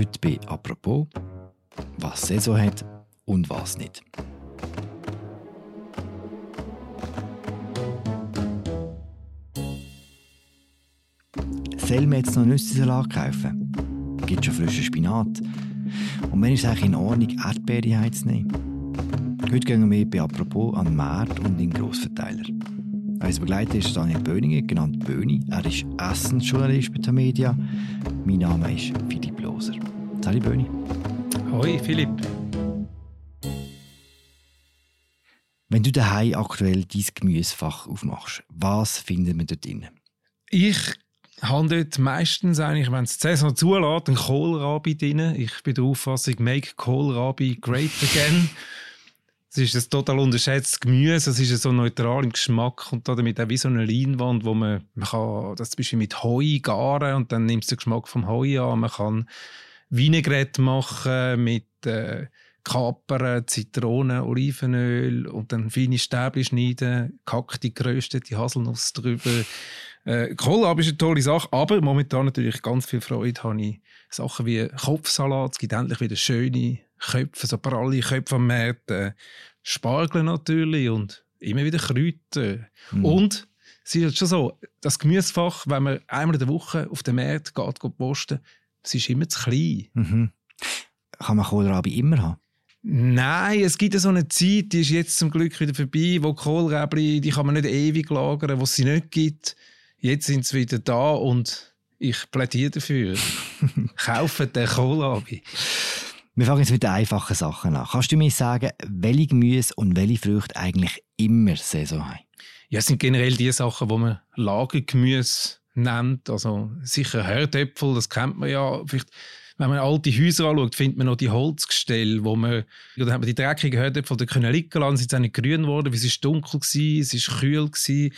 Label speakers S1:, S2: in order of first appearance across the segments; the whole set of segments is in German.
S1: Heute bei «Apropos», was Saison hat und was nicht. Soll man jetzt noch Nüsse-Salat kaufen? Gibt schon frischen Spinat? Und wenn ist es eigentlich in Ordnung, Erdbeere heimzunehmen? Heute gehen wir bei «Apropos» an den Markt und den Grossverteiler. Unser Begleiter ist Daniel Böninger, genannt Böni. Er ist Essensjournalist bei der Media. Mein Name ist Philipp Loser. Salut Böni.
S2: Hoi Philipp.
S1: Wenn du daheim aktuell dein Gemüsefach aufmachst, was findet man dort drin?
S2: Ich habe dort meistens eigentlich, wenn es die Saison zulässt, einen Kohlrabi drin. Ich bin der Auffassung, make Kohlrabi great again. Es ist ein total unterschätztes Gemüse, es ist so neutral im Geschmack und damit auch wie so eine Leinwand, wo man, man kann das zum Beispiel mit Heu garen und dann nimmt es den Geschmack vom Heu an. Man kann Vinaigrette machen mit äh, Kapern, Zitronen, Olivenöl und dann feine Stäbchen schneiden, kackte geröstete Haselnuss drüber. Äh, Kohlrabi ist eine tolle Sache, aber momentan natürlich ganz viel Freude habe ich Sachen wie Kopfsalat, es gibt endlich wieder schöne Köpfe, so pralle Köpfe am Markt, äh, Spargel natürlich und immer wieder Kräuter. Mhm. Und es ist schon so, das Gemüsefach, wenn man einmal in der Woche auf den Markt geht, geht posten, es ist immer zu klein.
S1: Mhm. Kann man Kohlrabi immer haben?
S2: Nein, es gibt so eine Zeit, die ist jetzt zum Glück wieder vorbei, wo Kohlrabi, die kann man nicht ewig lagern, wo es sie nicht gibt. Jetzt sind sie wieder da und ich plädiere dafür. Kaufen den Kohlrabi.
S1: Wir fangen jetzt mit den einfachen Sachen an. Kannst du mir sagen, welche Gemüse und welche Früchte eigentlich immer Saison haben?
S2: Ja, es sind generell die Sachen, die man Lagergemüse nennt. Also sicher Herdäpfel, das kennt man ja. Vielleicht, wenn man alte Häuser anschaut, findet man noch die Holzgestelle, wo man, oder hat man die dreckigen Herdäpfel da können liegen lassen, sind nicht grün geworden, weil es ist dunkel gewesen, es ist kühl gewesen.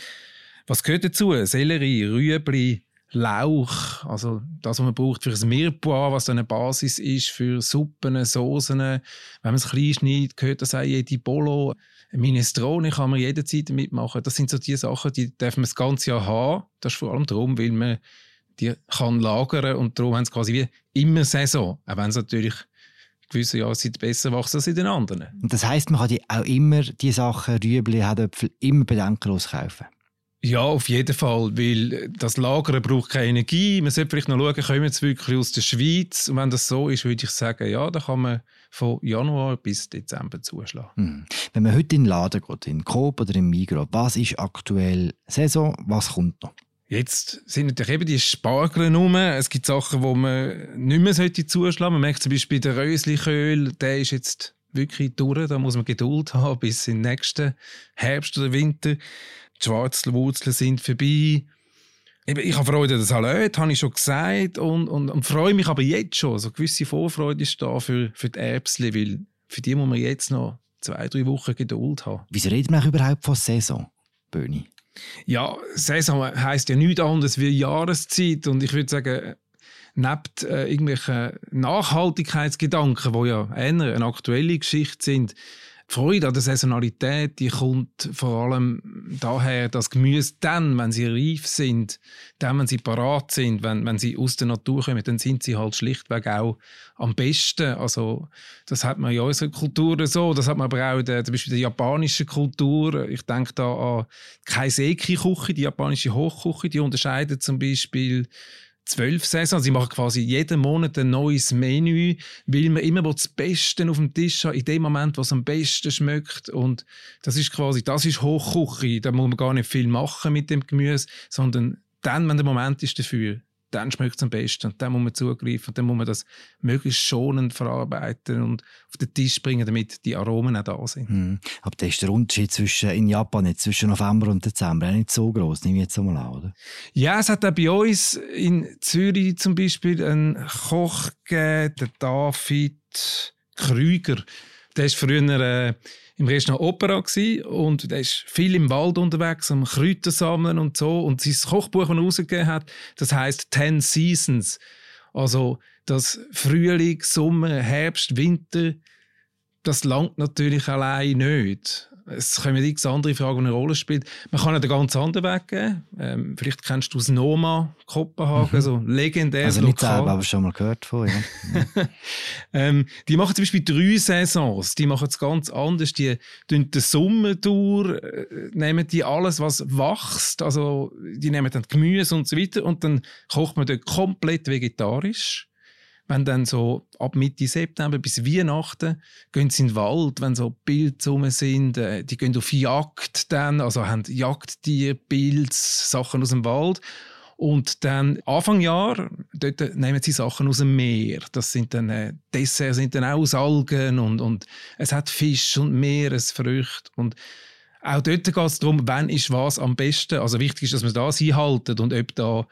S2: Was gehört dazu? Sellerie, Rüebli, Lauch, also das, was man braucht für ein Mirepoix, was eine Basis ist für Suppen, Soßen. Wenn man es klein schneidet, gehört das auch jede Bolo. Minestrone kann man jederzeit mitmachen. Das sind so die Sachen, die darf man das ganze Jahr haben. Das ist vor allem darum, weil man die kann lagern und darum haben sie quasi wie immer Saison. Auch wenn es natürlich gewisse Jahreszeit besser wachsen als in den anderen.
S1: Und das heißt, man kann die auch immer die Sachen, Rüebli, Herdöpfel, immer bedenkenlos kaufen?
S2: Ja, auf jeden Fall, weil das Lagern braucht keine Energie. Man sollte vielleicht noch schauen, kommen jetzt wirklich aus der Schweiz? Und wenn das so ist, würde ich sagen, ja, da kann man von Januar bis Dezember zuschlagen.
S1: Hm. Wenn man heute in den Laden geht, in Coop oder im Migros, was ist aktuell Saison, was kommt noch?
S2: Jetzt sind natürlich eben die Spargel rum. Es gibt Sachen, die man nicht mehr sollte zuschlagen. Man merkt zum Beispiel den Rösliköl, der ist jetzt wirklich durch. Da muss man Geduld haben bis in den nächsten Herbst oder Winter. Die Schwarzwurzeln sind vorbei. Ich habe Freude an den Salat, habe ich schon gesagt. Und, und, und freue mich aber jetzt schon. So eine gewisse Vorfreude ist da für, für die Erbsen, weil für die muss man jetzt noch zwei, drei Wochen Geduld haben.
S1: Wieso reden wir überhaupt von Saison, Böni?
S2: Ja, Saison heisst ja nichts anderes wie Jahreszeit. Und ich würde sagen, neben äh, irgendwelchen Nachhaltigkeitsgedanken, die ja eher eine aktuelle Geschichte sind, die Freude an der Saisonalität, die kommt vor allem daher, dass Gemüse dann, wenn sie reif sind, dann, wenn sie parat sind, wenn, wenn sie aus der Natur kommen, dann sind sie halt schlichtweg auch am besten. Also, das hat man in unserer Kultur so, das hat man aber auch in der, zum Beispiel der japanischen Kultur. Ich denke da an Kaiseki-Küche, die japanische Hochküche, die unterscheidet zum Beispiel zwölf Saisons. Sie machen quasi jeden Monat ein neues Menü, weil man immer das Beste auf dem Tisch hat, in dem Moment, was am besten schmeckt. Und das ist quasi, das ist Hochküche. Da muss man gar nicht viel machen mit dem Gemüse, sondern dann, wenn der Moment ist dafür, dann schmeckt es am besten. Und dann muss man zugreifen und dann muss man das möglichst schonend verarbeiten und auf den Tisch bringen, damit die Aromen auch da sind.
S1: Hm. Aber der ist der Unterschied zwischen, in Japan jetzt, zwischen November und Dezember nicht so groß, nehme ich jetzt einmal an, oder?
S2: Ja, es hat auch bei uns in Zürich zum Beispiel einen Koch gegeben, der David Krüger. Der ist früher... Äh, im Restaurant Opera gewesen, und er ist viel im Wald unterwegs, am Kräuter sammeln und so. Und sein Kochbuch, das er rausgegeben hat, das heißt Ten Seasons. Also das Frühling, Sommer, Herbst, Winter, das langt natürlich allein nicht. Es kommen x andere Fragen, die eine Rolle spielen. Man kann einen ganz anderen Weg gehen. Ähm, vielleicht kennst du das Noma Kopenhagen, mhm. so legendär.
S1: Also nicht selber, aber schon mal gehört von. Ja.
S2: ähm, die machen zum Beispiel drei Saisons. Die machen es ganz anders. Die tun den Sommer durch, äh, nehmen die alles, was wächst. Also die nehmen dann Gemüse und so weiter und dann kocht man dort komplett vegetarisch wenn dann so ab Mitte September bis Weihnachten gehen sie in den Wald, wenn so Pilze sind, äh, die gehen auf Jagd dann, also haben Jagdtiere, Pilze, Sachen aus dem Wald. Und dann Anfang Jahr, dort nehmen sie Sachen aus dem Meer. Das sind dann, äh, Desserts sind dann auch aus Algen und, und es hat Fisch und Meeresfrüchte und auch dort geht es darum, wann ist was am besten. Also wichtig ist, dass man das einhalten und ob da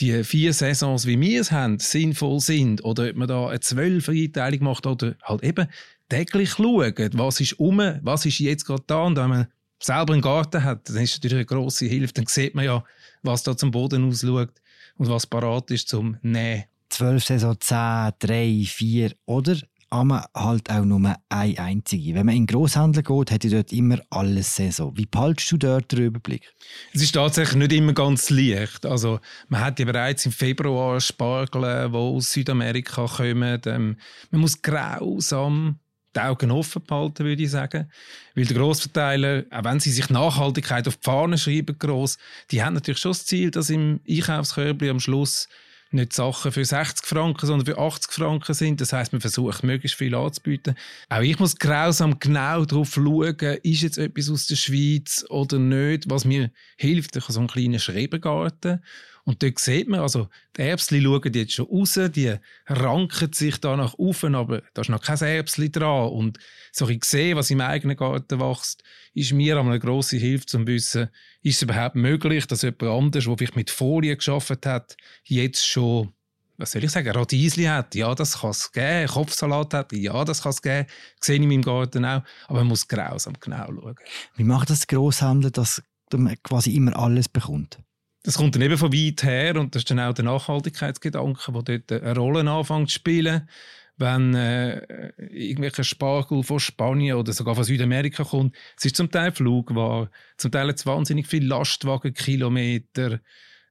S2: die vier Saisons, wie wir es haben, sinnvoll sind oder ob man da eine Zwölfer-Einteilung macht oder halt eben täglich schauen, was ist um, was ist jetzt gerade da und wenn man selber einen Garten hat, dann ist natürlich eine grosse Hilfe, dann sieht man ja, was da zum Boden ausschaut und was parat ist zum Nähen.
S1: Zwölf Saison, zehn, drei, vier oder aber halt auch nur eine einzige. Wenn man in Großhandel geht, hat dort immer alles Saison. Wie behaltest du dort den Überblick?
S2: Es ist tatsächlich nicht immer ganz leicht. Also, man hat ja bereits im Februar Spargel, die aus Südamerika kommen. Ähm, man muss grausam die Augen offen behalten, würde ich sagen. Weil der Grossverteiler, auch wenn sie sich Nachhaltigkeit auf die Fahne schreiben, gross, die haben natürlich schon das Ziel, dass im Einkaufskörbchen am Schluss nicht Sachen für 60 Franken, sondern für 80 Franken sind. Das heißt, man versucht, möglichst viel anzubieten. Auch ich muss grausam genau darauf schauen, ist jetzt etwas aus der Schweiz oder nicht, was mir hilft. Ich habe so einen kleinen Schrebergarten und dort sieht man, also die Erbsli schauen jetzt schon raus, die ranken sich da nach oben, aber da ist noch kein Erbsli dran. Und so ich sehe, was im eigenen Garten wächst, ist mir eine grosse Hilfe, um zu wissen, ist es überhaupt möglich, dass jemand anders, der vielleicht mit Folie geschafft hat, jetzt schon was soll ich sagen, Radiesli hat, ja, das kann es geben. Kopfsalat hat, ja, das kann es geben. Sehe ich in meinem Garten auch. Aber man muss grausam genau schauen.
S1: Wie macht das Grosshandel, dass man quasi immer alles bekommt?
S2: Das kommt dann eben von weit her und das ist dann auch der Nachhaltigkeitsgedanke, der dort eine Rolle anfängt zu spielen. Wenn äh, irgendwelche Spargel von Spanien oder sogar von Südamerika kommt, es ist zum Teil Flugware, zum Teil jetzt wahnsinnig viel Lastwagenkilometer.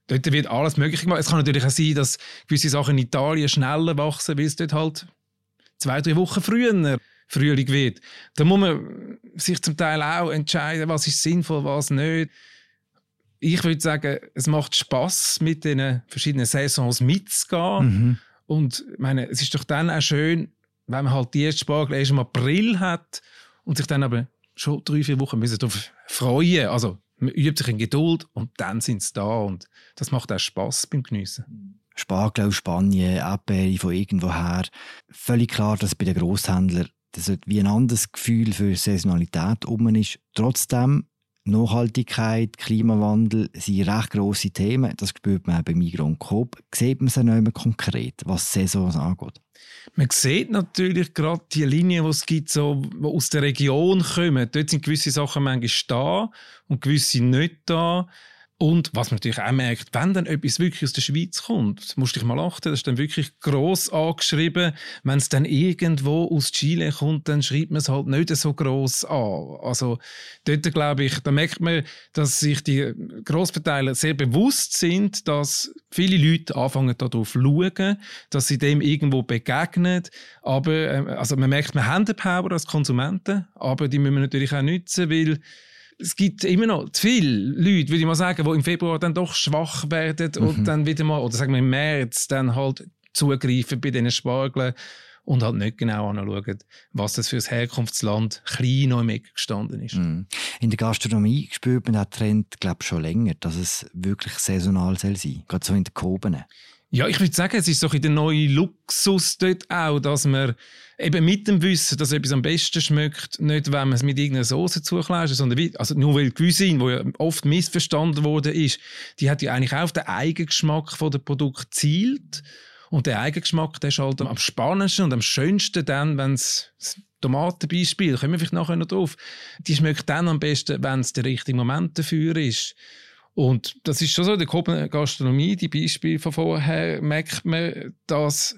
S2: Dort wird alles möglich gemacht. Es kann natürlich auch sein, dass gewisse Sachen in Italien schneller wachsen, weil es dort halt zwei, drei Wochen früher Frühling wird. Da muss man sich zum Teil auch entscheiden, was ist sinnvoll, was nicht ich würde sagen, es macht Spaß mit den verschiedenen Saisons mitzugehen. Mhm. Und meine, es ist doch dann auch schön, wenn man halt die erste Spargel erst im April hat und sich dann aber schon drei, vier Wochen müssen darauf freuen. Also man übt sich in Geduld und dann sind sie da und das macht auch Spaß beim Geniessen.
S1: Spargel aus Spanien, Erdbeere von irgendwoher. Völlig klar, dass bei den Grosshändlern das wie ein anderes Gefühl für Saisonalität oben ist. Trotzdem Nachhaltigkeit, Klimawandel sind recht grosse Themen. Das spürt man auch bei Migros und Coop. Sieht man es auch mehr konkret, was Saisons angeht?
S2: Man sieht natürlich gerade die Linien, die es gibt, so, die aus der Region kommen. Dort sind gewisse Sachen manchmal da und gewisse nicht da. Und was man natürlich auch merkt, wenn dann etwas wirklich aus der Schweiz kommt, musst du dich mal achten, das ist dann wirklich gross angeschrieben. Wenn es dann irgendwo aus Chile kommt, dann schreibt man es halt nicht so gross an. Also dort glaube ich, da merkt man, dass sich die Grossverteiler sehr bewusst sind, dass viele Leute anfangen darauf zu schauen, dass sie dem irgendwo begegnen. Aber ähm, also man merkt, wir haben die Power als Konsumenten, aber die müssen wir natürlich auch nutzen, weil es gibt immer noch zu viele Leute, würde ich mal sagen, die im Februar dann doch schwach werden mhm. und dann wieder mal, oder sagen wir im März, dann halt zugreifen bei diesen Spargeln und halt nicht genau anschauen, was das für ein Herkunftsland klein noch im Eck gestanden ist. Mhm.
S1: In der Gastronomie spürt man den Trend, glaube schon länger, dass es wirklich saisonal sein soll, gerade so in den Kobenen.
S2: Ja, ich würde sagen, es ist so ein der neue Luxus dort auch, dass man eben mit dem Wissen, dass etwas am besten schmeckt, nicht wenn man es mit irgendeiner Soße zukleist, sondern wie, also nur weil Cuisine, wo ja oft missverstanden worden ist, die hat ja eigentlich auch auf den Eigengeschmack von dem Produkt zielt. Und der Eigengeschmack, der ist halt am spannendsten und am schönsten dann, wenn es Tomatenbeispiel, kommen wir vielleicht nachher noch drauf, die schmeckt dann am besten, wenn es der richtige Moment dafür ist. Und das ist schon so, in der Gastronomie, die Beispiele von vorher, merkt man, dass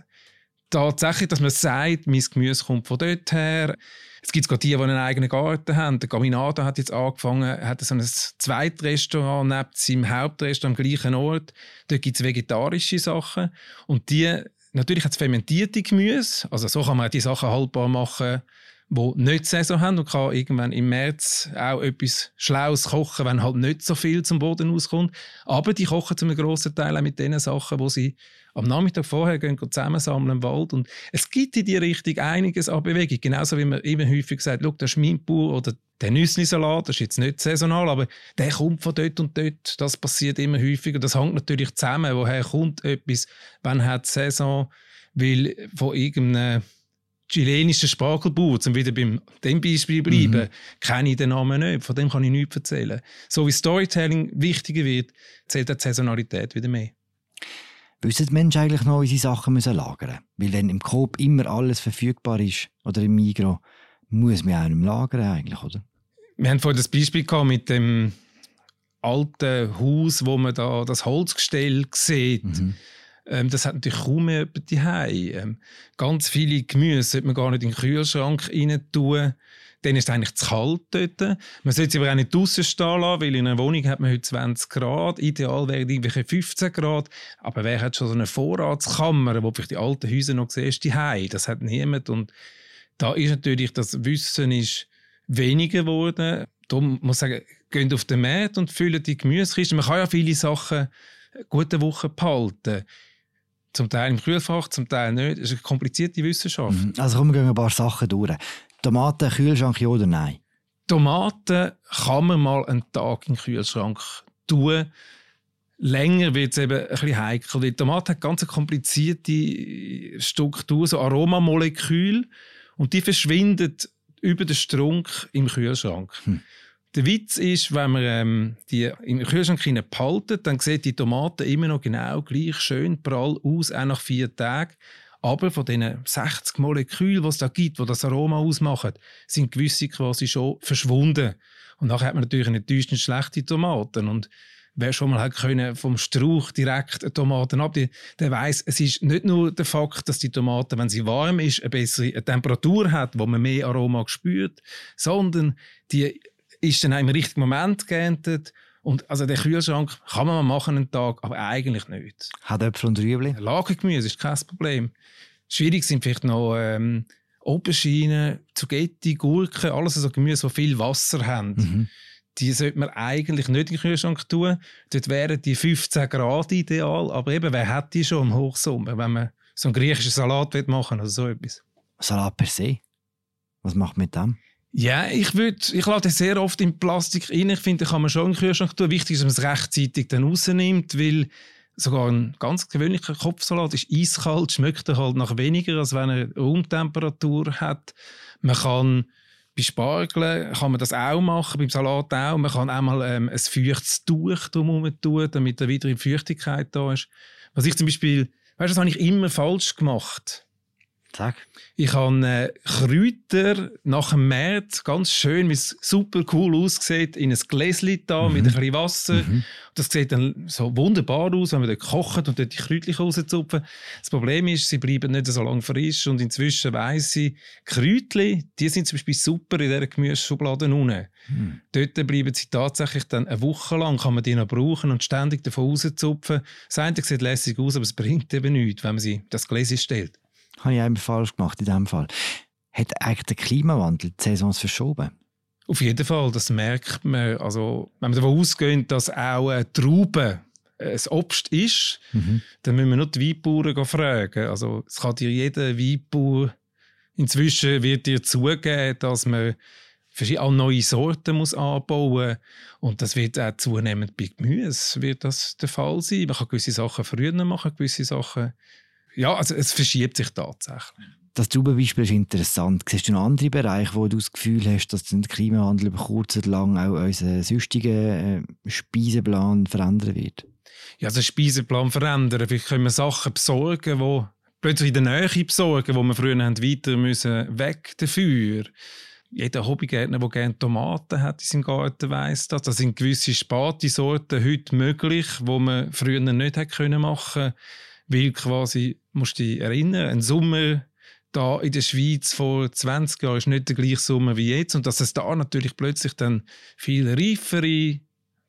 S2: tatsächlich, dass man sagt, mein Gemüse kommt von dort her. Es gibt gerade die, die einen eigenen Garten haben. Der Caminado hat jetzt angefangen, hat so ein Zweitrestaurant neben seinem Hauptrestaurant am gleichen Ort. Dort gibt es vegetarische Sachen. Und die, natürlich hat es fermentierte Gemüse. Also so kann man die Sachen haltbar machen, die nicht Saison haben und kann irgendwann im März auch etwas Schlaues kochen, wenn halt nicht so viel zum Boden auskommt. Aber die kochen zum grossen Teil auch mit den Sachen, die sie am Nachmittag vorher gehen, gehen zusammensammeln im Wald. Und es gibt in die Richtung einiges an Bewegung. Genauso wie man immer häufig sagt, schau, der Schminkbauer oder der Nüsslisalat, das ist jetzt nicht saisonal, aber der kommt von dort und dort. Das passiert immer häufiger. Das hängt natürlich zusammen. Woher kommt etwas? Wann hat Saison? Weil von irgendeinem chilenischen Spargelbauer, um wieder beim dem Beispiel bleiben, mhm. kenne ich den Namen nicht. Von dem kann ich nichts erzählen. So wie Storytelling wichtiger wird, zählt die Saisonalität wieder mehr.
S1: Wissen die Menschen eigentlich noch, wie sie Sachen müssen lagern müssen? Weil wenn im Coop immer alles verfügbar ist oder im Migros, muss man auch im lagern eigentlich, oder?
S2: Wir haben vorhin das Beispiel gehabt mit dem alten Haus, wo man da das Holzgestell sieht. Mhm. Ähm, das hat natürlich kaum mehr die ähm, Ganz viele Gemüse sollte man gar nicht in den Kühlschrank rein tun dann ist es eigentlich zu kalt dort. Man sollte es aber auch nicht draußen stehen lassen, weil in einer Wohnung hat man heute 20 Grad. Ideal wäre irgendwelche 15 Grad. Aber wer hat schon so eine Vorratskammer, wo vielleicht die alten Häuser noch siehst, die das hat niemand. Und da ist natürlich das Wissen ist weniger geworden. Darum muss ich sagen, geht auf den Markt und füllen die Gemüsekisten. Man kann ja viele Sachen gute Woche behalten. Zum Teil im Kühlfach, zum Teil nicht. Das ist eine komplizierte Wissenschaft. Mhm.
S1: Also kommen wir ein paar Sachen durch. Tomaten, Kühlschrank, ja oder nein?
S2: Tomaten kann man mal einen Tag in den Kühlschrank tun. Länger wird es eben ein bisschen heikel. Die Tomate hat ganz eine komplizierte Struktur, so Aromamoleküle. Und die verschwinden über den Strunk im Kühlschrank. Hm. Der Witz ist, wenn man ähm, die im Kühlschrank behalten, dann sieht die Tomate immer noch genau gleich schön prall aus, auch nach vier Tagen. Aber von diesen 60 Molekülen, die es da gibt, die das Aroma ausmachen, sind gewisse quasi schon verschwunden. Und nachher hat man natürlich eine enttäuschend schlechte Tomaten. Und wer schon mal hat können vom Strauch direkt Tomaten ab, der weiß, es ist nicht nur der Fakt, dass die Tomate, wenn sie warm ist, eine bessere Temperatur hat, wo man mehr Aroma spürt, sondern die ist dann auch im richtigen Moment geerntet und also den Kühlschrank kann man mal machen einen Tag, aber eigentlich nicht.
S1: Hat Äpfel und Rüebli?
S2: Lagergemüse ist kein Problem. Schwierig sind vielleicht noch ähm, Auberginen, Zugetti, Gurken, alles so Gemüse, die viel Wasser haben. Mhm. Die sollte man eigentlich nicht in den Kühlschrank tun. Dort wären die 15 Grad ideal. Aber eben, wer hat die schon im Hochsommer, wenn man so einen griechischen Salat machen oder so etwas?
S1: Salat per se? Was macht man mit dem?
S2: Ja, ich würde, ich lade sehr oft in Plastik rein. Ich finde, da kann man schon in den Kühlschrank tun. Wichtig ist, dass man es rechtzeitig dann rausnimmt, weil sogar ein ganz gewöhnlicher Kopfsalat ist eiskalt, schmeckt er halt nach weniger, als wenn er Raumtemperatur hat. Man kann bei Spargeln kann man das auch machen, beim Salat auch. Man kann einmal ähm, ein feuchtes Tuch drumherum tun, damit da wieder Feuchtigkeit da ist. Was ich zum Beispiel, weißt du, das habe ich immer falsch gemacht.
S1: Sag.
S2: Ich habe äh, Kräuter nach dem März ganz schön, wie es super cool aussieht, in ein Gläschen da mhm. mit ein bisschen Wasser. Mhm. Das sieht dann so wunderbar aus, wenn man dort kocht und dort die Kräutchen rauszupfen. Das Problem ist, sie bleiben nicht so lange frisch und inzwischen weiss ich, Kräutchen, die sind zum Beispiel super in dieser Gemüseschublade unten. Mhm. Dort bleiben sie tatsächlich dann eine Woche lang, kann man die noch brauchen und ständig davon rauszupfen. Das eine sieht lässig aus, aber es bringt eben nichts, wenn man sie das Gläschen stellt.
S1: Habe ich einmal falsch gemacht in diesem Fall. Hat eigentlich der Klimawandel die Saisons verschoben?
S2: Auf jeden Fall, das merkt man. Also, wenn wir davon ausgehen, dass auch eine Traube ein Obst ist, mhm. dann müssen wir nur die Weinbauern fragen. Also, es kann dir jeder Weinbauer inzwischen wird dir zugeben, dass man verschiedene neue Sorten muss anbauen muss. Und das wird auch zunehmend bei Gemüse wird das der Fall sein. Man kann gewisse Sachen früher machen, gewisse Sachen ja, also es verschiebt sich tatsächlich.
S1: Das Traubenbeispiel ist interessant. Siehst du noch andere Bereiche, wo du das Gefühl hast, dass der Klimawandel über kurz oder lang auch unseren sonstigen äh, Speiseplan verändern wird?
S2: Ja, also Speiseplan verändern. Vielleicht können wir Sachen besorgen, die plötzlich in der Nähe besorgen, wo wir früher haben weiter müssen weg dafür. Jeder Hobbygärtner, der gerne Tomaten hat in seinem Garten, weiss das. Da sind gewisse Spati-Sorten heute möglich, die man früher nicht hätte machen können weil quasi musst dich erinnern, ein Sommer da in der Schweiz vor 20 Jahren ist nicht der gleiche Sommer wie jetzt und dass es da natürlich plötzlich dann viel reifere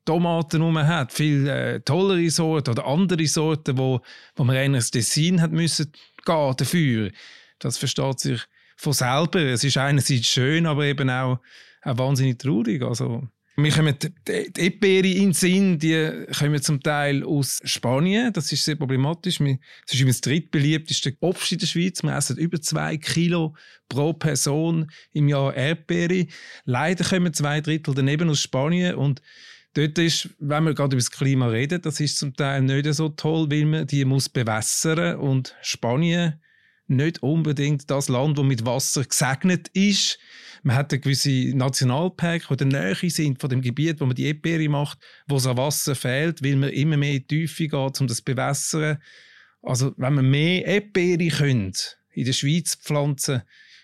S2: Tomaten rum hat, viel äh, tollere Sorten oder andere Sorten, wo, wo man eher ins Dessin hat müssen gehen dafür. Das versteht sich von selber. Es ist einerseits schön, aber eben auch, auch wahnsinnig traurig. Also wir kommen die, die Eperi in den Sinn, die kommen zum Teil aus Spanien. Das ist sehr problematisch. Es ist immer das drittbeliebteste Obst in der Schweiz. Wir essen über zwei Kilo pro Person im Jahr Erdbeere. Leider kommen zwei Drittel daneben aus Spanien und Dort ist, wenn wir gerade über das Klima reden, das ist zum Teil nicht so toll, weil man die muss bewässern und Spanien nicht unbedingt das Land, das mit Wasser gesegnet ist. Man hat gewisse Nationalpark, die in der Nähe sind von dem Gebiet, wo man die Eperi macht, wo es an Wasser fehlt, weil man immer mehr in die Tiefe geht, um das zu bewässern. Also wenn man mehr Eperi könnte in der Schweiz pflanzen,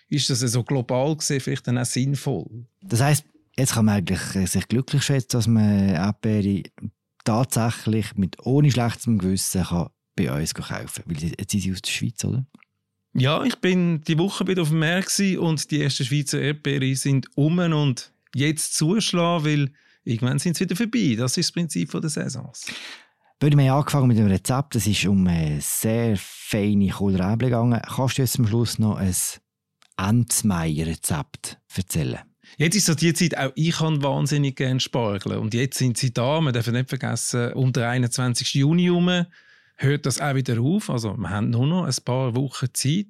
S2: ist das so global gesehen vielleicht dann auch sinnvoll.
S1: Das heißt, jetzt kann man eigentlich sich glücklich schätzen, dass man Eperi tatsächlich mit ohne schlechtem Gewissen kann bei uns kaufen kann. Weil jetzt sind sie aus der Schweiz, oder?
S2: Ja, ich bin die Woche wieder auf dem Meer und die ersten Schweizer Erdbeeren sind um und jetzt zuschlagen, weil irgendwann sind sie wieder vorbei. Das ist das Prinzip der Saisons.
S1: Wir haben angefangen mit dem Rezept. Es ist um eine sehr feine Kohlrabi gegangen. Kannst du jetzt am Schluss noch ein Endsmeier-Rezept erzählen?
S2: Jetzt ist so die Zeit, auch ich kann wahnsinnig gerne spargeln. Und jetzt sind sie da. Wir dürfen nicht vergessen, um den 21. Juni herum hört das auch wieder auf. Also wir haben nur noch ein paar Wochen Zeit.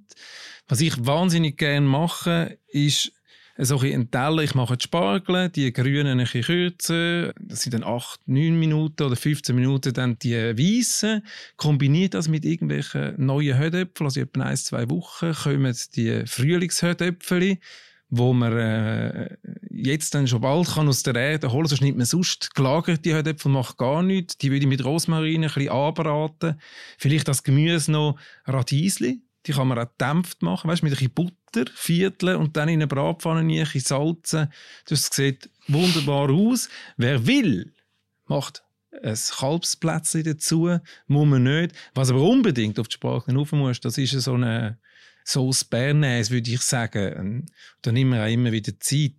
S2: Was ich wahnsinnig gerne mache, ist so ein Teller. Ich mache die Spargel, die grünen ein bisschen kürzer. Das sind dann 8, 9 Minuten oder 15 Minuten dann die weißen. Kombiniert das mit irgendwelchen neuen Hödöpfeln. Also etwa ein, zwei Wochen kommen die Frühlingshödöpfel wo man äh, jetzt dann schon bald kann aus der Erde holen, sonst nimmt man sonst gelagert die Hödöpfel und macht gar nichts. Die würde ich mit Rosmarin ein bisschen anbraten. Vielleicht das Gemüse noch Radiesli, die kann man auch dämpft machen, weißt, mit ein bisschen Butter, Viertel und dann in eine Bratpfanne ein bisschen salzen. Das sieht wunderbar aus. Wer will, macht ein Kalbsplätzchen dazu, muss man nicht. Was aber unbedingt auf die Sprache rauf muss, das ist so eine Sauce Bernays, würde ich sagen. Da nehmen wir auch immer wieder Zeit.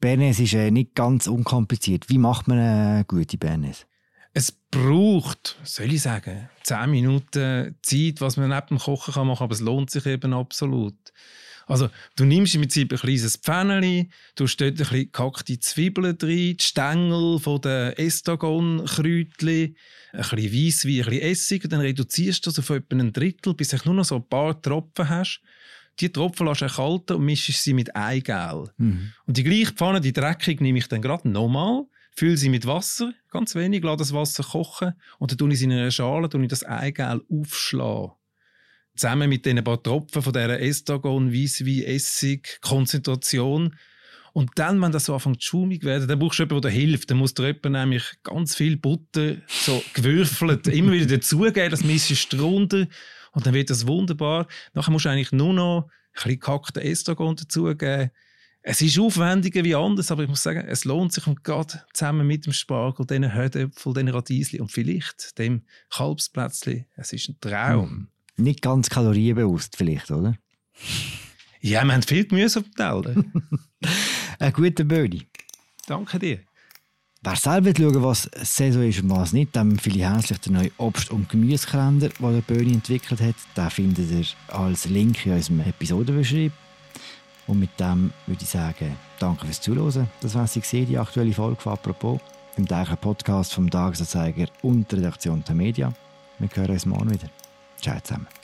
S1: Bernays ist äh, nicht ganz unkompliziert. Wie macht man eine gute Bernays?
S2: Es braucht, soll ich sagen, 10 Minuten Zeit, was man neben dem Kochen kann machen, aber es lohnt sich eben absolut. Also, du nimmst im Prinzip ein kleines Pfännchen, du dort ein bisschen gehackte Zwiebeln drin, die Stängel von den Estragon-Kräutchen, ein bisschen Weisswein, ein bisschen Essig und dann reduzierst du das auf etwa ein Drittel, bis du nur noch so ein paar Tropfen hast. Die Tropfen lässt du erkalten und mischst sie mit Eigelb. Mhm. Und die gleiche Pfanne, die dreckig, nehme ich dann gerade nochmal, fülle sie mit Wasser, ganz wenig, lasse das Wasser kochen und dann tue ich sie in einer Schale, tue ich das Eigelb aufschlagen zusammen mit den paar Tropfen von dieser Estragon, Weisswein, Essig, Konzentration. Und dann, wenn das so anfängt schumig werden, dann brauchst du jemanden, der hilft. Dann musst du jemanden nämlich ganz viel Butter, so gewürfelt, immer wieder dazugeben, das mischst du runter und dann wird das wunderbar. Nachher musst du eigentlich nur noch ein bisschen gehackten Estragon dazugeben. Es ist aufwendiger wie anders, aber ich muss sagen, es lohnt sich und gerade zusammen mit dem Spargel, diesen Hödöpfel, diesen Radiesli und vielleicht dem Kalbsplätzli. Es ist ein Traum. Mm
S1: nicht ganz kalorienbewusst vielleicht, oder?
S2: Ja, wir haben viel Gemüse auf dem.
S1: Ein guter Bödi.
S2: Danke dir.
S1: Wer selber schauen was Saison ist und was nicht, dem empfehle ich herzlich den neuen Obst- und Gemüsekalender, den der Böni entwickelt hat. Den findet ihr als Link in unserem Episodenbeschrieb. Und mit dem würde ich sagen, danke fürs Zuhören. Das war sie die aktuelle Folge von «Apropos», dem täglichen Podcast vom Tagesanzeiger und der Redaktion der Media. Wir hören uns morgen wieder. Ciao zusammen.